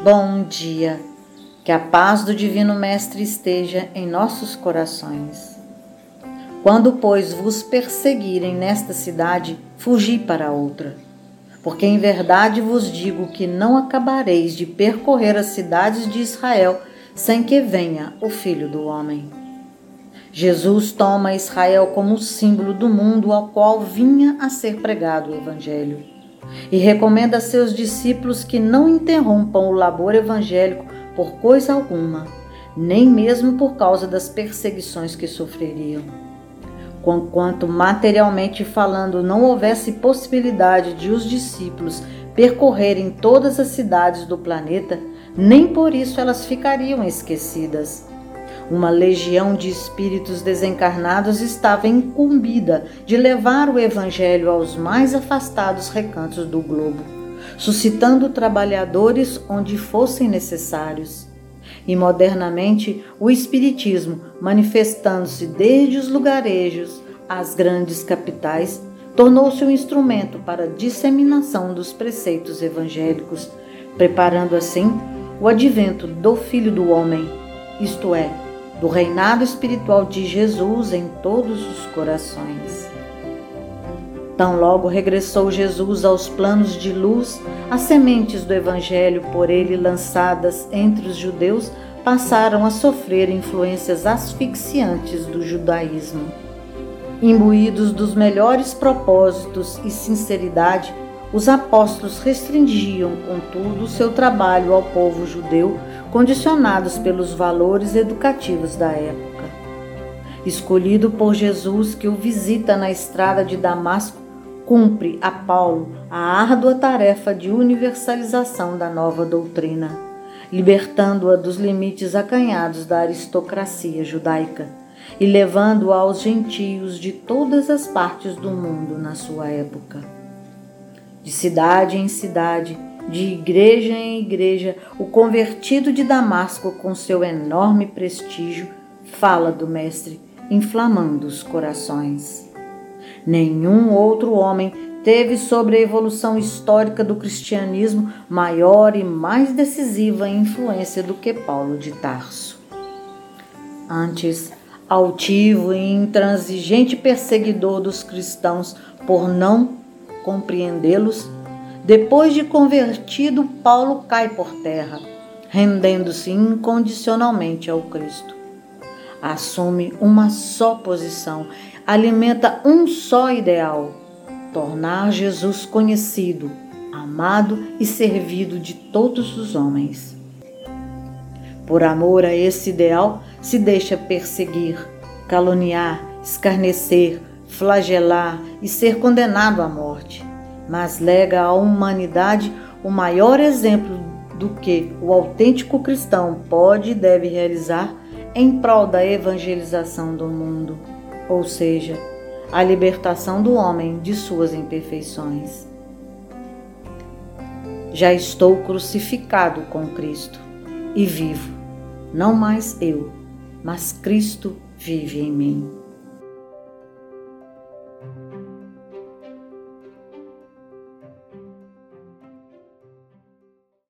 Bom dia, que a paz do Divino Mestre esteja em nossos corações. Quando, pois, vos perseguirem nesta cidade, fugi para outra. Porque em verdade vos digo que não acabareis de percorrer as cidades de Israel sem que venha o Filho do Homem. Jesus toma Israel como símbolo do mundo ao qual vinha a ser pregado o Evangelho e recomenda a seus discípulos que não interrompam o labor evangélico por coisa alguma, nem mesmo por causa das perseguições que sofreriam. Conquanto materialmente falando não houvesse possibilidade de os discípulos percorrerem todas as cidades do planeta, nem por isso elas ficariam esquecidas. Uma legião de espíritos desencarnados estava incumbida de levar o Evangelho aos mais afastados recantos do globo, suscitando trabalhadores onde fossem necessários. E modernamente, o Espiritismo, manifestando-se desde os lugarejos às grandes capitais, tornou-se um instrumento para a disseminação dos preceitos evangélicos, preparando assim o advento do Filho do Homem, isto é, do reinado espiritual de Jesus em todos os corações. Tão logo regressou Jesus aos planos de luz, as sementes do Evangelho por ele lançadas entre os judeus passaram a sofrer influências asfixiantes do judaísmo. Imbuídos dos melhores propósitos e sinceridade, os apóstolos restringiam, contudo, seu trabalho ao povo judeu condicionados pelos valores educativos da época. Escolhido por Jesus, que o visita na estrada de Damasco, cumpre a Paulo a árdua tarefa de universalização da nova doutrina, libertando-a dos limites acanhados da aristocracia judaica e levando-a aos gentios de todas as partes do mundo na sua época. De cidade em cidade, de igreja em igreja, o convertido de Damasco, com seu enorme prestígio, fala do Mestre, inflamando os corações. Nenhum outro homem teve sobre a evolução histórica do cristianismo maior e mais decisiva influência do que Paulo de Tarso. Antes, altivo e intransigente perseguidor dos cristãos por não compreendê-los, depois de convertido, Paulo cai por terra, rendendo-se incondicionalmente ao Cristo. Assume uma só posição, alimenta um só ideal: tornar Jesus conhecido, amado e servido de todos os homens. Por amor a esse ideal, se deixa perseguir, caluniar, escarnecer, flagelar e ser condenado à morte mas lega à humanidade o maior exemplo do que o autêntico cristão pode e deve realizar em prol da evangelização do mundo, ou seja, a libertação do homem de suas imperfeições. Já estou crucificado com Cristo e vivo, não mais eu, mas Cristo vive em mim.